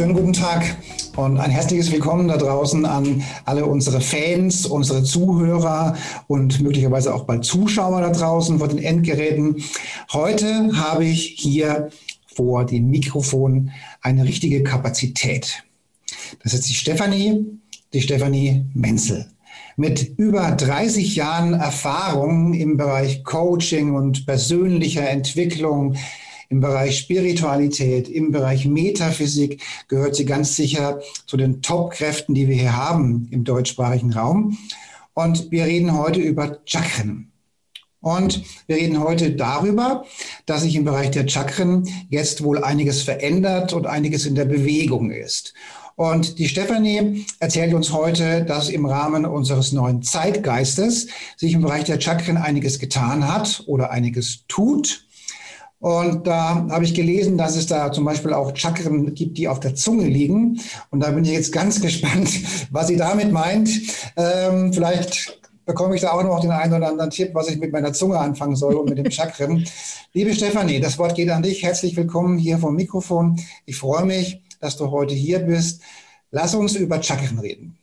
Schönen guten Tag und ein herzliches Willkommen da draußen an alle unsere Fans, unsere Zuhörer und möglicherweise auch bald Zuschauer da draußen vor den Endgeräten. Heute habe ich hier vor dem Mikrofon eine richtige Kapazität. Das ist die Stefanie, die Stefanie Menzel mit über 30 Jahren Erfahrung im Bereich Coaching und persönlicher Entwicklung im Bereich Spiritualität, im Bereich Metaphysik gehört sie ganz sicher zu den Top-Kräften, die wir hier haben im deutschsprachigen Raum. Und wir reden heute über Chakren. Und wir reden heute darüber, dass sich im Bereich der Chakren jetzt wohl einiges verändert und einiges in der Bewegung ist. Und die Stefanie erzählt uns heute, dass im Rahmen unseres neuen Zeitgeistes sich im Bereich der Chakren einiges getan hat oder einiges tut. Und da habe ich gelesen, dass es da zum Beispiel auch Chakren gibt, die auf der Zunge liegen. Und da bin ich jetzt ganz gespannt, was sie damit meint. Ähm, vielleicht bekomme ich da auch noch den einen oder anderen Tipp, was ich mit meiner Zunge anfangen soll und mit dem Chakren. Liebe Stefanie, das Wort geht an dich. Herzlich willkommen hier vom Mikrofon. Ich freue mich, dass du heute hier bist. Lass uns über Chakren reden.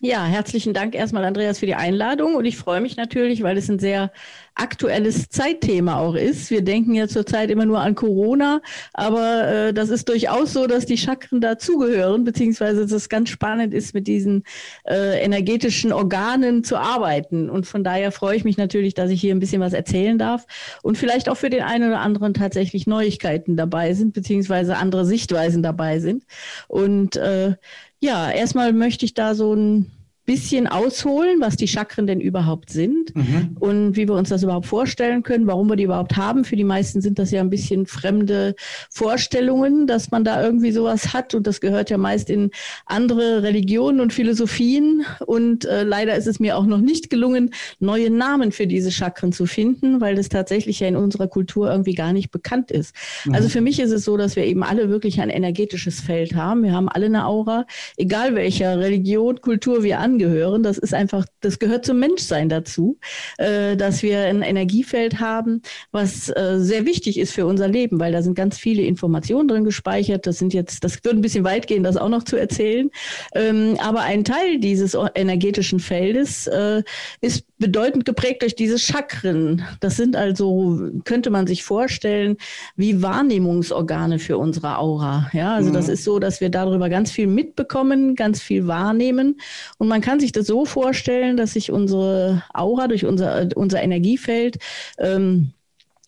Ja, herzlichen Dank erstmal, Andreas, für die Einladung. Und ich freue mich natürlich, weil es ein sehr aktuelles Zeitthema auch ist. Wir denken ja zurzeit immer nur an Corona, aber äh, das ist durchaus so, dass die Chakren dazugehören, beziehungsweise dass es ganz spannend ist, mit diesen äh, energetischen Organen zu arbeiten. Und von daher freue ich mich natürlich, dass ich hier ein bisschen was erzählen darf und vielleicht auch für den einen oder anderen tatsächlich Neuigkeiten dabei sind, beziehungsweise andere Sichtweisen dabei sind. Und äh, ja, erstmal möchte ich da so ein bisschen ausholen, was die Chakren denn überhaupt sind mhm. und wie wir uns das überhaupt vorstellen können, warum wir die überhaupt haben. Für die meisten sind das ja ein bisschen fremde Vorstellungen, dass man da irgendwie sowas hat und das gehört ja meist in andere Religionen und Philosophien und äh, leider ist es mir auch noch nicht gelungen, neue Namen für diese Chakren zu finden, weil das tatsächlich ja in unserer Kultur irgendwie gar nicht bekannt ist. Mhm. Also für mich ist es so, dass wir eben alle wirklich ein energetisches Feld haben. Wir haben alle eine Aura, egal welcher Religion, Kultur wir angehen angehören. Das ist einfach, das gehört zum Menschsein dazu, äh, dass wir ein Energiefeld haben, was äh, sehr wichtig ist für unser Leben, weil da sind ganz viele Informationen drin gespeichert. Das sind jetzt, das würde ein bisschen weit gehen, das auch noch zu erzählen. Ähm, aber ein Teil dieses energetischen Feldes äh, ist bedeutend geprägt durch diese Chakren. Das sind also, könnte man sich vorstellen, wie Wahrnehmungsorgane für unsere Aura. Ja, also mhm. das ist so, dass wir darüber ganz viel mitbekommen, ganz viel wahrnehmen. Und man kann sich das so vorstellen, dass sich unsere Aura durch unser, unser Energiefeld ähm,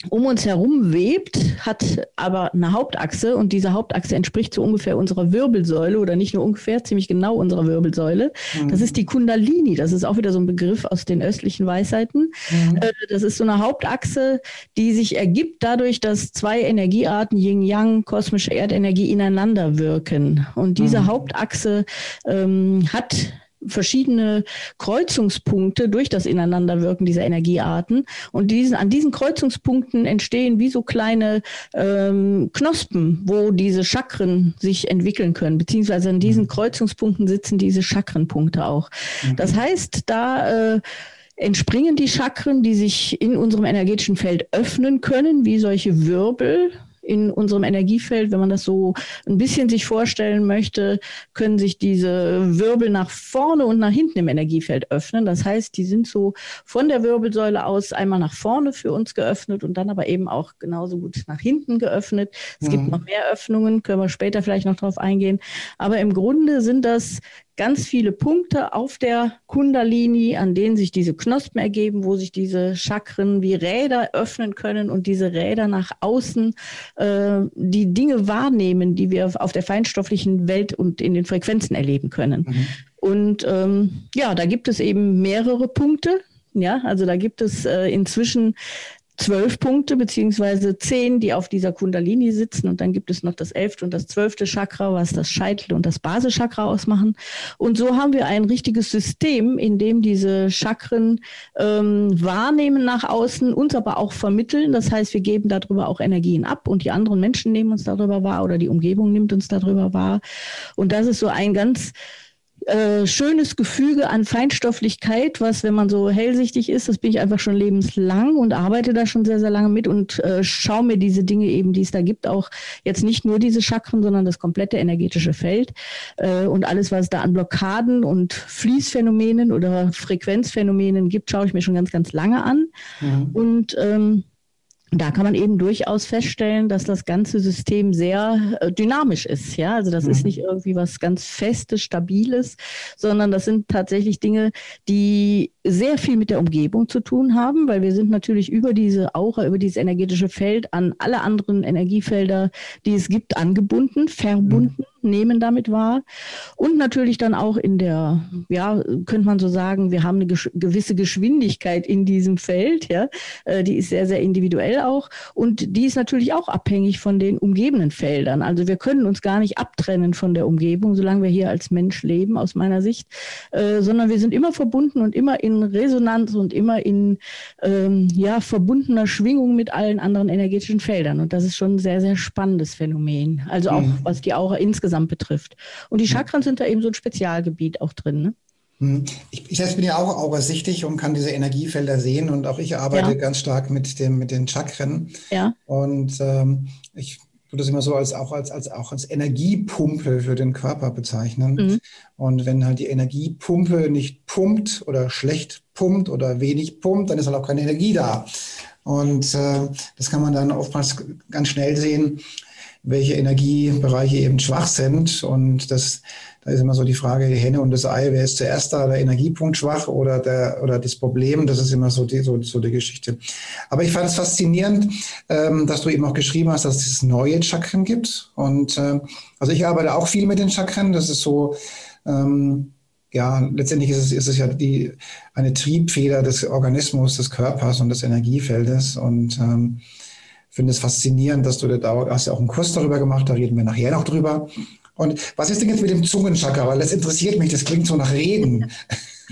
um uns herum webt, hat aber eine Hauptachse und diese Hauptachse entspricht so ungefähr unserer Wirbelsäule oder nicht nur ungefähr, ziemlich genau unserer Wirbelsäule. Mhm. Das ist die Kundalini. Das ist auch wieder so ein Begriff aus den östlichen Weisheiten. Mhm. Äh, das ist so eine Hauptachse, die sich ergibt dadurch, dass zwei Energiearten, Yin-Yang, kosmische Erdenergie, ineinander wirken. Und diese mhm. Hauptachse ähm, hat verschiedene Kreuzungspunkte durch das Ineinanderwirken dieser Energiearten. Und diesen, an diesen Kreuzungspunkten entstehen wie so kleine ähm, Knospen, wo diese Chakren sich entwickeln können. Beziehungsweise an diesen mhm. Kreuzungspunkten sitzen diese Chakrenpunkte auch. Mhm. Das heißt, da äh, entspringen die Chakren, die sich in unserem energetischen Feld öffnen können, wie solche Wirbel in unserem Energiefeld, wenn man das so ein bisschen sich vorstellen möchte, können sich diese Wirbel nach vorne und nach hinten im Energiefeld öffnen. Das heißt, die sind so von der Wirbelsäule aus einmal nach vorne für uns geöffnet und dann aber eben auch genauso gut nach hinten geöffnet. Es mhm. gibt noch mehr Öffnungen, können wir später vielleicht noch drauf eingehen. Aber im Grunde sind das ganz viele Punkte auf der Kundalini, an denen sich diese Knospen ergeben, wo sich diese Chakren wie Räder öffnen können und diese Räder nach außen äh, die Dinge wahrnehmen, die wir auf der feinstofflichen Welt und in den Frequenzen erleben können. Mhm. Und ähm, ja, da gibt es eben mehrere Punkte. Ja, also da gibt es äh, inzwischen zwölf Punkte beziehungsweise zehn, die auf dieser Kundalini sitzen. Und dann gibt es noch das elfte und das zwölfte Chakra, was das Scheitel und das Basischakra ausmachen. Und so haben wir ein richtiges System, in dem diese Chakren ähm, wahrnehmen nach außen, uns aber auch vermitteln. Das heißt, wir geben darüber auch Energien ab und die anderen Menschen nehmen uns darüber wahr oder die Umgebung nimmt uns darüber wahr. Und das ist so ein ganz äh, schönes Gefüge an Feinstofflichkeit, was, wenn man so hellsichtig ist, das bin ich einfach schon lebenslang und arbeite da schon sehr, sehr lange mit und äh, schaue mir diese Dinge eben, die es da gibt, auch jetzt nicht nur diese Chakren, sondern das komplette energetische Feld äh, und alles, was da an Blockaden und Fließphänomenen oder Frequenzphänomenen gibt, schaue ich mir schon ganz, ganz lange an. Mhm. Und ähm, da kann man eben durchaus feststellen, dass das ganze System sehr äh, dynamisch ist. Ja, also das mhm. ist nicht irgendwie was ganz Festes, Stabiles, sondern das sind tatsächlich Dinge, die sehr viel mit der Umgebung zu tun haben, weil wir sind natürlich über diese Aura, über dieses energetische Feld an alle anderen Energiefelder, die es gibt, angebunden, verbunden. Mhm nehmen damit wahr. Und natürlich dann auch in der, ja, könnte man so sagen, wir haben eine gewisse Geschwindigkeit in diesem Feld, ja. Äh, die ist sehr, sehr individuell auch. Und die ist natürlich auch abhängig von den umgebenden Feldern. Also wir können uns gar nicht abtrennen von der Umgebung, solange wir hier als Mensch leben, aus meiner Sicht, äh, sondern wir sind immer verbunden und immer in Resonanz und immer in, ähm, ja, verbundener Schwingung mit allen anderen energetischen Feldern. Und das ist schon ein sehr, sehr spannendes Phänomen. Also auch, mhm. was die Aura insgesamt insgesamt betrifft. Und die Chakren sind da eben so ein Spezialgebiet auch drin. Ne? Hm. Ich, ich selbst bin ja auch aurasichtig und kann diese Energiefelder sehen und auch ich arbeite ja. ganz stark mit, dem, mit den Chakren. Ja. Und ähm, ich würde das immer so als auch als, als auch als Energiepumpe für den Körper bezeichnen. Mhm. Und wenn halt die Energiepumpe nicht pumpt oder schlecht pumpt oder wenig pumpt, dann ist halt auch keine Energie da. Und äh, das kann man dann oftmals ganz schnell sehen, welche Energiebereiche eben schwach sind. Und das, da ist immer so die Frage, die Henne und das Ei, wer ist zuerst da, der Energiepunkt schwach oder, der, oder das Problem, das ist immer so die, so, so die Geschichte. Aber ich fand es faszinierend, ähm, dass du eben auch geschrieben hast, dass es neue Chakren gibt. Und äh, also ich arbeite auch viel mit den Chakren. Das ist so, ähm, ja, letztendlich ist es, ist es ja die, eine Triebfeder des Organismus, des Körpers und des Energiefeldes. Und ähm, finde es faszinierend, dass du da hast ja auch einen Kurs darüber gemacht, da reden wir nachher noch drüber. Und was ist denn jetzt mit dem Zungenchakra? Weil das interessiert mich, das klingt so nach Reden.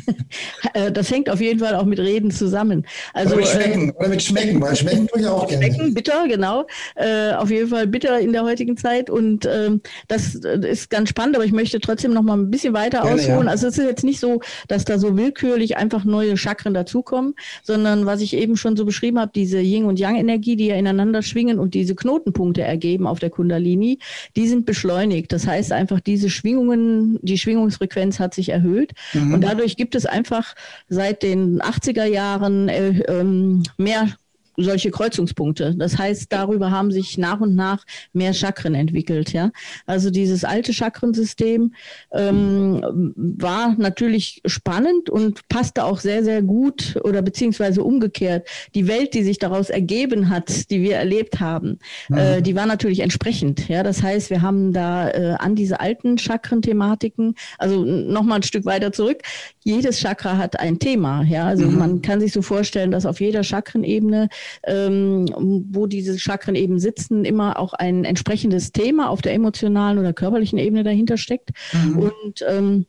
Äh, das hängt auf jeden Fall auch mit Reden zusammen. Also, oder mit Schmecken, äh, oder mit Schmecken, weil Schmecken tue ich auch gerne. Schmecken, bitter, genau. Äh, auf jeden Fall bitter in der heutigen Zeit. Und ähm, das ist ganz spannend, aber ich möchte trotzdem noch mal ein bisschen weiter gerne, ausholen. Ja. Also es ist jetzt nicht so, dass da so willkürlich einfach neue Chakren dazukommen, sondern was ich eben schon so beschrieben habe, diese Yin- und Yang-Energie, die ja ineinander schwingen und diese Knotenpunkte ergeben auf der Kundalini, die sind beschleunigt. Das heißt einfach, diese Schwingungen, die Schwingungsfrequenz hat sich erhöht mhm. und dadurch gibt gibt es einfach seit den 80er Jahren äh, ähm, mehr solche Kreuzungspunkte. Das heißt, darüber haben sich nach und nach mehr Chakren entwickelt. Ja, also dieses alte Chakrensystem ähm, war natürlich spannend und passte auch sehr, sehr gut oder beziehungsweise umgekehrt. Die Welt, die sich daraus ergeben hat, die wir erlebt haben, mhm. äh, die war natürlich entsprechend. Ja, das heißt, wir haben da äh, an diese alten Chakren-Thematiken, also nochmal ein Stück weiter zurück. Jedes Chakra hat ein Thema. Ja, also mhm. man kann sich so vorstellen, dass auf jeder Chakrenebene ähm, wo diese Chakren eben sitzen, immer auch ein entsprechendes Thema auf der emotionalen oder körperlichen Ebene dahinter steckt. Mhm. Und ähm,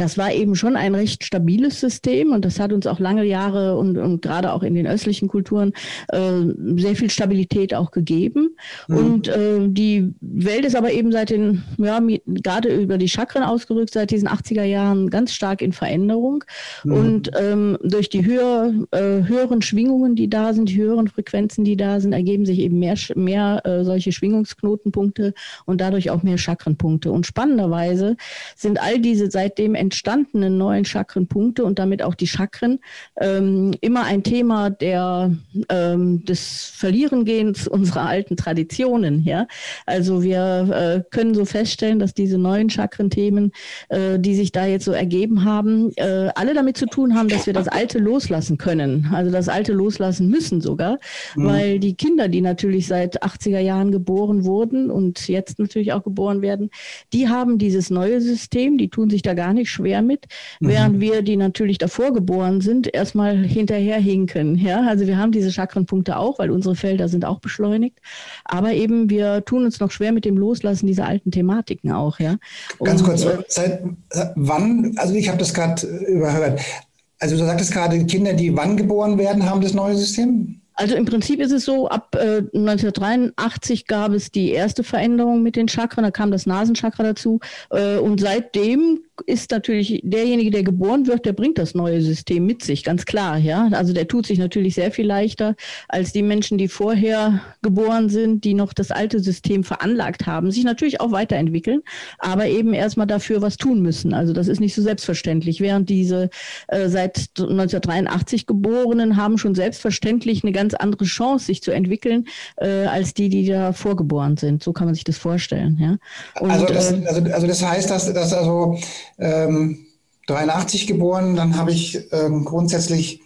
das war eben schon ein recht stabiles System und das hat uns auch lange Jahre und, und gerade auch in den östlichen Kulturen äh, sehr viel Stabilität auch gegeben. Mhm. Und äh, die Welt ist aber eben seit den, ja, gerade über die Chakren ausgerückt, seit diesen 80er Jahren ganz stark in Veränderung. Mhm. Und ähm, durch die höher, äh, höheren Schwingungen, die da sind, die höheren Frequenzen, die da sind, ergeben sich eben mehr, mehr äh, solche Schwingungsknotenpunkte und dadurch auch mehr Chakrenpunkte. Und spannenderweise sind all diese seitdem entstandenen neuen Chakrenpunkte und damit auch die Chakren ähm, immer ein Thema der, ähm, des Verlierengehens unserer alten Traditionen. Ja? Also wir äh, können so feststellen, dass diese neuen Chakrenthemen, äh, die sich da jetzt so ergeben haben, äh, alle damit zu tun haben, dass wir das Alte loslassen können. Also das Alte loslassen müssen sogar, mhm. weil die Kinder, die natürlich seit 80er Jahren geboren wurden und jetzt natürlich auch geboren werden, die haben dieses neue System, die tun sich da gar nicht schwer mit, mhm. während wir, die natürlich davor geboren sind, erstmal hinterherhinken. Ja, also wir haben diese Chakrenpunkte auch, weil unsere Felder sind auch beschleunigt. Aber eben wir tun uns noch schwer mit dem Loslassen dieser alten Thematiken auch. Ja. Ganz kurz, äh, seit wann? Also ich habe das gerade überhört. Also du sagtest gerade, Kinder, die wann geboren werden, haben das neue System? Also im Prinzip ist es so, ab äh, 1983 gab es die erste Veränderung mit den Chakren, da kam das Nasenchakra dazu. Äh, und seitdem ist natürlich derjenige, der geboren wird, der bringt das neue System mit sich, ganz klar. Ja, also der tut sich natürlich sehr viel leichter als die Menschen, die vorher geboren sind, die noch das alte System veranlagt haben, sich natürlich auch weiterentwickeln, aber eben erstmal dafür was tun müssen. Also das ist nicht so selbstverständlich. Während diese äh, seit 1983 Geborenen haben schon selbstverständlich eine ganz andere Chance, sich zu entwickeln, äh, als die, die da vorgeboren sind. So kann man sich das vorstellen. Ja. Und, also, das, äh, also, also das heißt, dass, dass also ähm, 83 geboren, dann habe ich ähm, grundsätzlich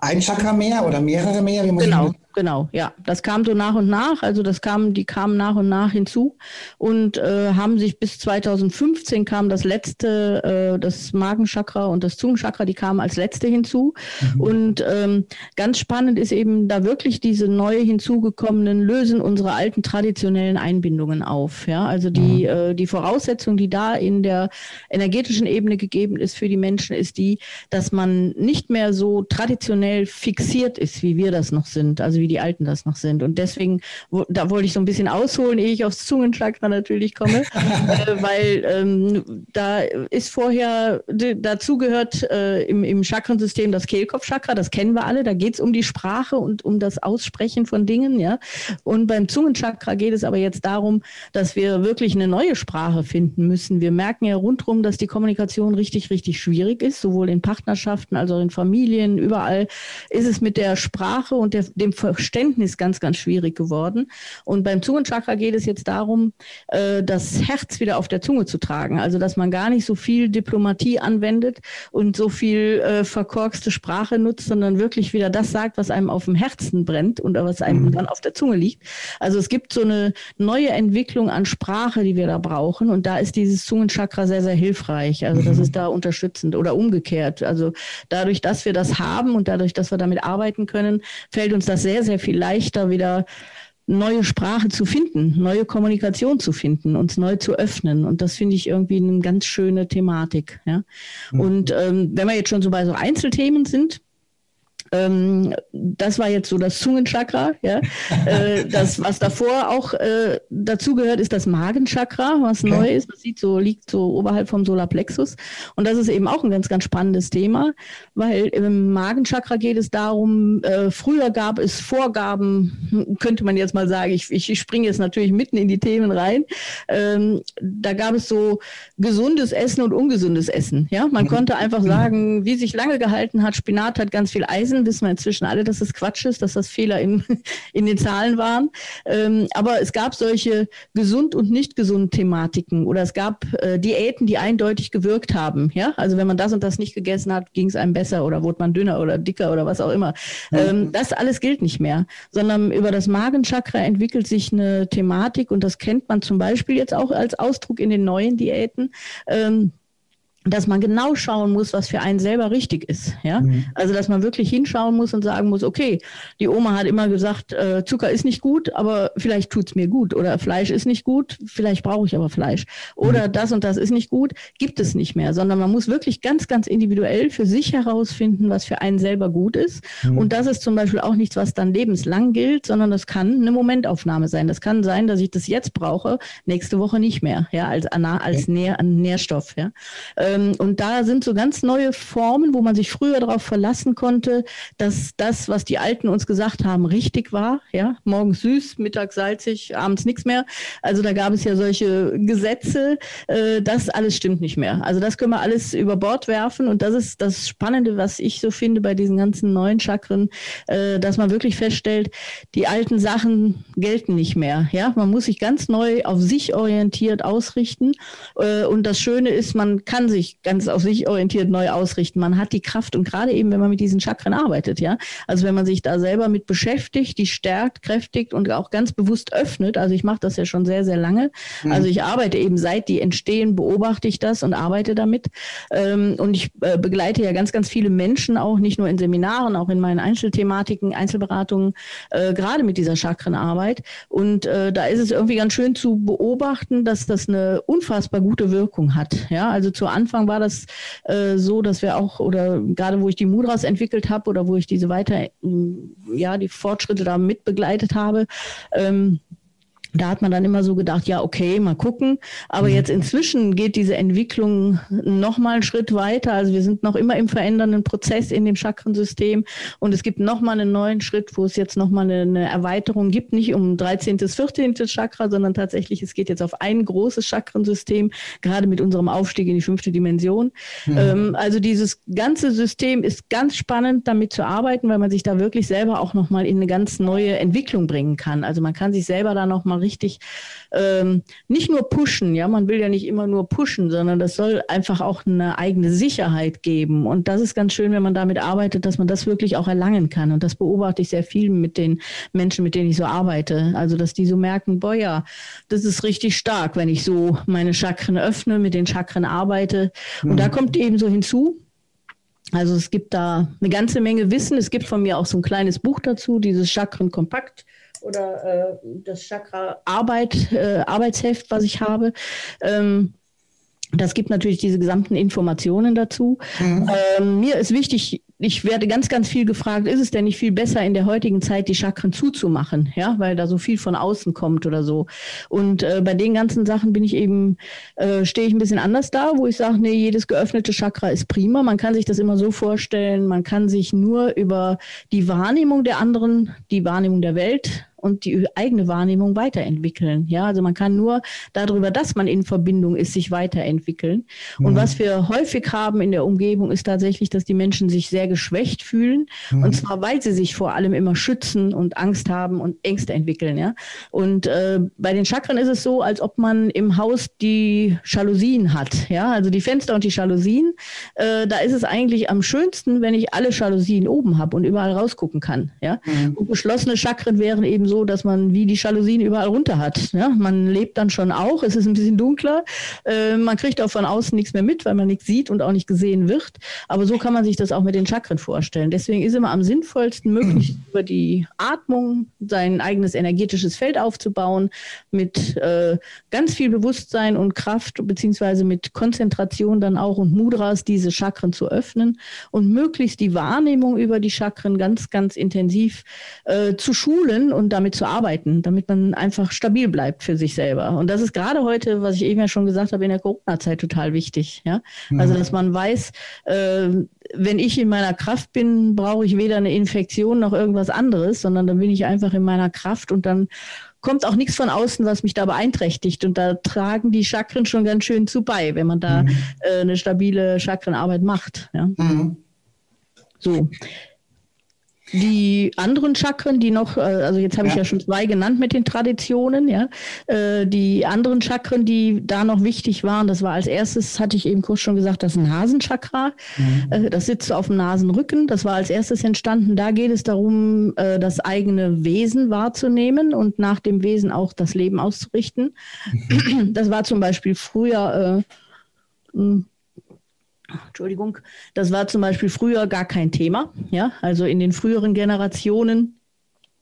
ein Chakra mehr oder mehrere mehr. genau, genau, ja. Das kam so nach und nach, also das kam, die kamen nach und nach hinzu und äh, haben sich bis 2015 kam das letzte, äh, das Magenchakra und das Zungenchakra, die kamen als letzte hinzu. Mhm. Und ähm, ganz spannend ist eben da wirklich diese neu hinzugekommenen lösen unsere alten traditionellen Einbindungen auf. Ja, also die, mhm. äh, die Voraussetzung, die da in der energetischen Ebene gegeben ist für die Menschen, ist die, dass man nicht mehr so traditionell fixiert ist, wie wir das noch sind. Also wie die Alten das noch sind. Und deswegen, wo, da wollte ich so ein bisschen ausholen, ehe ich aufs Zungenchakra natürlich komme, äh, weil ähm, da ist vorher, dazu gehört äh, im, im Chakrensystem das Kehlkopfchakra, das kennen wir alle, da geht es um die Sprache und um das Aussprechen von Dingen, ja. Und beim Zungenchakra geht es aber jetzt darum, dass wir wirklich eine neue Sprache finden müssen. Wir merken ja rundherum, dass die Kommunikation richtig, richtig schwierig ist, sowohl in Partnerschaften als auch in Familien, überall ist es mit der Sprache und der, dem Verständnis ganz, ganz schwierig geworden. Und beim Zungenchakra geht es jetzt darum, äh, das Herz wieder auf der Zunge zu tragen. Also, dass man gar nicht so viel Diplomatie anwendet und so viel äh, verkorkste Sprache nutzt, sondern wirklich wieder das sagt, was einem auf dem Herzen brennt und was einem mhm. dann auf der Zunge liegt. Also, es gibt so eine neue Entwicklung an Sprache, die wir da brauchen. Und da ist dieses Zungenchakra sehr, sehr hilfreich. Also, das mhm. ist da unterstützend oder umgekehrt. Also, dadurch, dass wir das haben und dadurch, dass wir damit arbeiten können, fällt uns das sehr sehr, sehr viel leichter wieder neue Sprache zu finden, neue Kommunikation zu finden, uns neu zu öffnen. Und das finde ich irgendwie eine ganz schöne Thematik. Ja? Mhm. Und ähm, wenn wir jetzt schon so bei so Einzelthemen sind, ähm, das war jetzt so das Zungenchakra. Ja? äh, das, was davor auch äh, dazu gehört, ist das Magenchakra, was okay. neu ist. Das sieht so, liegt so oberhalb vom Solarplexus. Und das ist eben auch ein ganz, ganz spannendes Thema, weil im Magenchakra geht es darum, äh, früher gab es Vorgaben, könnte man jetzt mal sagen, ich, ich, ich springe jetzt natürlich mitten in die Themen rein. Ähm, da gab es so gesundes Essen und ungesundes Essen. Ja? Man mhm. konnte einfach mhm. sagen, wie sich lange gehalten hat, Spinat hat ganz viel Eisen wissen wir inzwischen alle, dass das Quatsch ist, dass das Fehler in, in den Zahlen waren. Ähm, aber es gab solche gesund und nicht gesund Thematiken oder es gab äh, Diäten, die eindeutig gewirkt haben. Ja, also wenn man das und das nicht gegessen hat, ging es einem besser oder wurde man dünner oder dicker oder was auch immer. Ähm, das alles gilt nicht mehr, sondern über das Magenchakra entwickelt sich eine Thematik und das kennt man zum Beispiel jetzt auch als Ausdruck in den neuen Diäten. Ähm, dass man genau schauen muss, was für einen selber richtig ist. Ja? Mhm. Also dass man wirklich hinschauen muss und sagen muss, okay, die Oma hat immer gesagt, äh, Zucker ist nicht gut, aber vielleicht tut's mir gut. Oder Fleisch ist nicht gut, vielleicht brauche ich aber Fleisch. Oder mhm. das und das ist nicht gut, gibt es nicht mehr. Sondern man muss wirklich ganz, ganz individuell für sich herausfinden, was für einen selber gut ist. Mhm. Und das ist zum Beispiel auch nichts, was dann lebenslang gilt, sondern das kann eine Momentaufnahme sein. Das kann sein, dass ich das jetzt brauche, nächste Woche nicht mehr, ja, als, als Nähr, Nährstoff. Ja. Äh, ähm, und da sind so ganz neue Formen, wo man sich früher darauf verlassen konnte, dass das, was die Alten uns gesagt haben, richtig war. Ja, morgens süß, mittags salzig, abends nichts mehr. Also da gab es ja solche Gesetze. Äh, das alles stimmt nicht mehr. Also das können wir alles über Bord werfen. Und das ist das Spannende, was ich so finde bei diesen ganzen neuen Chakren, äh, dass man wirklich feststellt, die alten Sachen gelten nicht mehr. Ja, man muss sich ganz neu auf sich orientiert ausrichten. Äh, und das Schöne ist, man kann sich sich ganz auf sich orientiert neu ausrichten. Man hat die Kraft und gerade eben, wenn man mit diesen Chakren arbeitet, ja, also wenn man sich da selber mit beschäftigt, die stärkt, kräftigt und auch ganz bewusst öffnet. Also ich mache das ja schon sehr, sehr lange. Mhm. Also ich arbeite eben seit die entstehen, beobachte ich das und arbeite damit. Ähm, und ich äh, begleite ja ganz, ganz viele Menschen auch, nicht nur in Seminaren, auch in meinen Einzelthematiken, Einzelberatungen, äh, gerade mit dieser Chakrenarbeit. Und äh, da ist es irgendwie ganz schön zu beobachten, dass das eine unfassbar gute Wirkung hat. Ja, also zu Anfang war das äh, so, dass wir auch, oder gerade wo ich die Mudras entwickelt habe oder wo ich diese weiter, ja, die Fortschritte da mitbegleitet habe, ähm, da hat man dann immer so gedacht, ja, okay, mal gucken. Aber mhm. jetzt inzwischen geht diese Entwicklung noch mal einen Schritt weiter. Also wir sind noch immer im verändernden Prozess in dem Chakrensystem. Und es gibt noch mal einen neuen Schritt, wo es jetzt noch mal eine, eine Erweiterung gibt. Nicht um 13., 14. Chakra, sondern tatsächlich, es geht jetzt auf ein großes Chakrensystem, gerade mit unserem Aufstieg in die fünfte Dimension. Mhm. Ähm, also dieses ganze System ist ganz spannend, damit zu arbeiten, weil man sich da wirklich selber auch noch mal in eine ganz neue Entwicklung bringen kann. Also man kann sich selber da noch mal richtig ähm, nicht nur pushen, ja, man will ja nicht immer nur pushen, sondern das soll einfach auch eine eigene Sicherheit geben. Und das ist ganz schön, wenn man damit arbeitet, dass man das wirklich auch erlangen kann. Und das beobachte ich sehr viel mit den Menschen, mit denen ich so arbeite. Also, dass die so merken, boah, ja, das ist richtig stark, wenn ich so meine Chakren öffne, mit den Chakren arbeite. Und mhm. da kommt eben so hinzu, also es gibt da eine ganze Menge Wissen. Es gibt von mir auch so ein kleines Buch dazu, dieses Chakren Kompakt oder äh, das Chakra Arbeit, äh, Arbeitsheft, was ich habe. Ähm, das gibt natürlich diese gesamten Informationen dazu. Mhm. Ähm, mir ist wichtig, ich werde ganz, ganz viel gefragt, ist es denn nicht viel besser in der heutigen Zeit, die Chakren zuzumachen, ja, weil da so viel von außen kommt oder so. Und äh, bei den ganzen Sachen bin ich eben, äh, stehe ich ein bisschen anders da, wo ich sage, nee, jedes geöffnete Chakra ist prima. Man kann sich das immer so vorstellen, man kann sich nur über die Wahrnehmung der anderen, die Wahrnehmung der Welt und die eigene Wahrnehmung weiterentwickeln. Ja, also man kann nur darüber, dass man in Verbindung ist, sich weiterentwickeln. Mhm. Und was wir häufig haben in der Umgebung ist tatsächlich, dass die Menschen sich sehr geschwächt fühlen. Mhm. Und zwar, weil sie sich vor allem immer schützen und Angst haben und Ängste entwickeln. Ja, und äh, bei den Chakren ist es so, als ob man im Haus die Jalousien hat. Ja, also die Fenster und die Jalousien. Äh, da ist es eigentlich am schönsten, wenn ich alle Jalousien oben habe und überall rausgucken kann. Ja, mhm. und geschlossene Chakren wären eben so, dass man wie die Jalousien überall runter hat. Ja? Man lebt dann schon auch, es ist ein bisschen dunkler, äh, man kriegt auch von außen nichts mehr mit, weil man nichts sieht und auch nicht gesehen wird. Aber so kann man sich das auch mit den Chakren vorstellen. Deswegen ist immer am sinnvollsten, möglichst über die Atmung sein eigenes energetisches Feld aufzubauen, mit äh, ganz viel Bewusstsein und Kraft, beziehungsweise mit Konzentration dann auch und Mudras diese Chakren zu öffnen und möglichst die Wahrnehmung über die Chakren ganz, ganz intensiv äh, zu schulen und damit damit zu arbeiten, damit man einfach stabil bleibt für sich selber. Und das ist gerade heute, was ich eben ja schon gesagt habe, in der Corona-Zeit total wichtig. Ja? Also, dass man weiß, äh, wenn ich in meiner Kraft bin, brauche ich weder eine Infektion noch irgendwas anderes, sondern dann bin ich einfach in meiner Kraft und dann kommt auch nichts von außen, was mich da beeinträchtigt. Und da tragen die Chakren schon ganz schön zu bei, wenn man da mhm. äh, eine stabile Chakrenarbeit macht. Ja? Mhm. So. Die anderen Chakren, die noch, äh, also jetzt habe ich ja. schon zwei genannt mit den Traditionen, ja. Äh, die anderen Chakren, die da noch wichtig waren, das war als erstes, hatte ich eben kurz schon gesagt, das Nasenchakra. Mhm. Äh, das sitzt auf dem Nasenrücken. Das war als erstes entstanden. Da geht es darum, das eigene Wesen wahrzunehmen und nach dem Wesen auch das Leben auszurichten. Mhm. Das war zum Beispiel früher Entschuldigung, das war zum Beispiel früher gar kein Thema. Ja, also in den früheren Generationen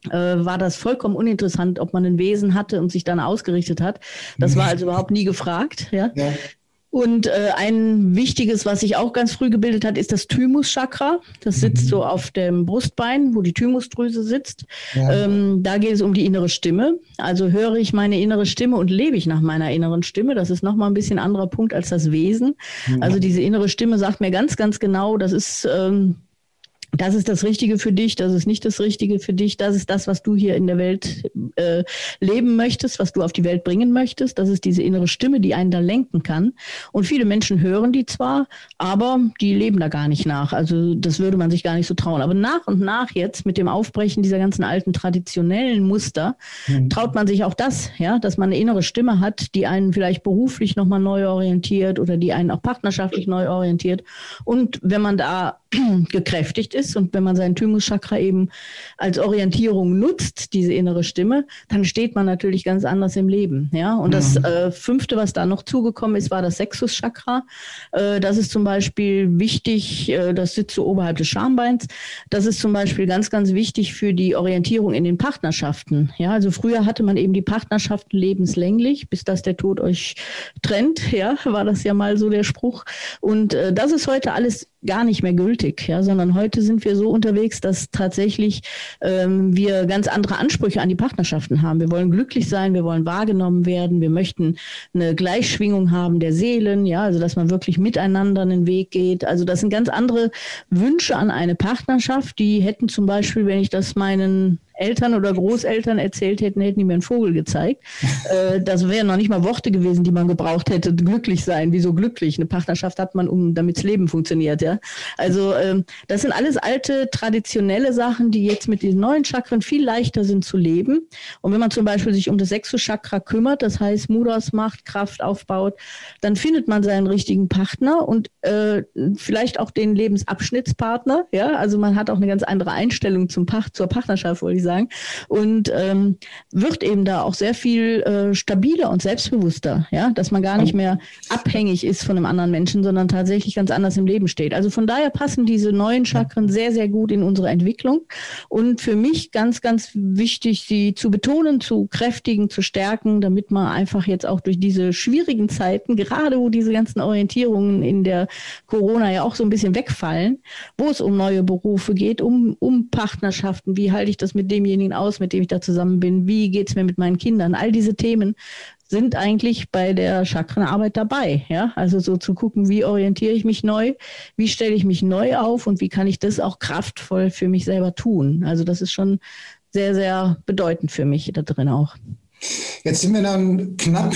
äh, war das vollkommen uninteressant, ob man ein Wesen hatte und sich dann ausgerichtet hat. Das war also überhaupt nie gefragt. Ja. ja. Und äh, ein wichtiges, was sich auch ganz früh gebildet hat, ist das Thymus-Chakra. Das sitzt mhm. so auf dem Brustbein, wo die Thymusdrüse sitzt. Ja. Ähm, da geht es um die innere Stimme. Also höre ich meine innere Stimme und lebe ich nach meiner inneren Stimme. Das ist nochmal ein bisschen anderer Punkt als das Wesen. Mhm. Also diese innere Stimme sagt mir ganz, ganz genau, das ist ähm, das ist das Richtige für dich, das ist nicht das Richtige für dich, das ist das, was du hier in der Welt äh, leben möchtest, was du auf die Welt bringen möchtest. Das ist diese innere Stimme, die einen da lenken kann. Und viele Menschen hören die zwar, aber die leben da gar nicht nach. Also das würde man sich gar nicht so trauen. Aber nach und nach jetzt mit dem Aufbrechen dieser ganzen alten traditionellen Muster mhm. traut man sich auch das, ja, dass man eine innere Stimme hat, die einen vielleicht beruflich nochmal neu orientiert oder die einen auch partnerschaftlich neu orientiert. Und wenn man da gekräftigt ist und wenn man sein Thymuschakra eben als Orientierung nutzt, diese innere Stimme, dann steht man natürlich ganz anders im Leben. Ja, und mhm. das äh, fünfte, was da noch zugekommen ist, war das Sexuschakra. Äh, das ist zum Beispiel wichtig, äh, das sitzt so oberhalb des Schambeins. Das ist zum Beispiel ganz, ganz wichtig für die Orientierung in den Partnerschaften. Ja, also früher hatte man eben die Partnerschaften lebenslänglich, bis dass der Tod euch trennt. Ja, war das ja mal so der Spruch. Und äh, das ist heute alles gar nicht mehr gültig, ja, sondern heute sind wir so unterwegs, dass tatsächlich ähm, wir ganz andere Ansprüche an die Partnerschaften haben. Wir wollen glücklich sein, wir wollen wahrgenommen werden, wir möchten eine Gleichschwingung haben der Seelen, ja, also dass man wirklich miteinander einen Weg geht. Also das sind ganz andere Wünsche an eine Partnerschaft, die hätten zum Beispiel, wenn ich das meinen Eltern oder Großeltern erzählt hätten, hätten die mir einen Vogel gezeigt. äh, das wären noch nicht mal Worte gewesen, die man gebraucht hätte. Glücklich sein, wieso glücklich? Eine Partnerschaft hat man, um damit das Leben funktioniert. Ja? Also ähm, das sind alles alte, traditionelle Sachen, die jetzt mit diesen neuen Chakren viel leichter sind zu leben. Und wenn man zum Beispiel sich um das Sexuschakra kümmert, das heißt Mudas macht, Kraft aufbaut, dann findet man seinen richtigen Partner und äh, vielleicht auch den Lebensabschnittspartner. Ja, also man hat auch eine ganz andere Einstellung zum Pacht, zur Partnerschaft, wollte ich sagen sagen. Und ähm, wird eben da auch sehr viel äh, stabiler und selbstbewusster, ja, dass man gar nicht mehr abhängig ist von einem anderen Menschen, sondern tatsächlich ganz anders im Leben steht. Also von daher passen diese neuen Chakren sehr, sehr gut in unsere Entwicklung. Und für mich ganz, ganz wichtig, sie zu betonen, zu kräftigen, zu stärken, damit man einfach jetzt auch durch diese schwierigen Zeiten, gerade wo diese ganzen Orientierungen in der Corona ja auch so ein bisschen wegfallen, wo es um neue Berufe geht, um, um Partnerschaften, wie halte ich das mit dem demjenigen aus, mit dem ich da zusammen bin? Wie geht es mir mit meinen Kindern? All diese Themen sind eigentlich bei der Chakrenarbeit dabei. Ja? Also so zu gucken, wie orientiere ich mich neu, wie stelle ich mich neu auf und wie kann ich das auch kraftvoll für mich selber tun. Also das ist schon sehr, sehr bedeutend für mich da drin auch. Jetzt sind wir dann knapp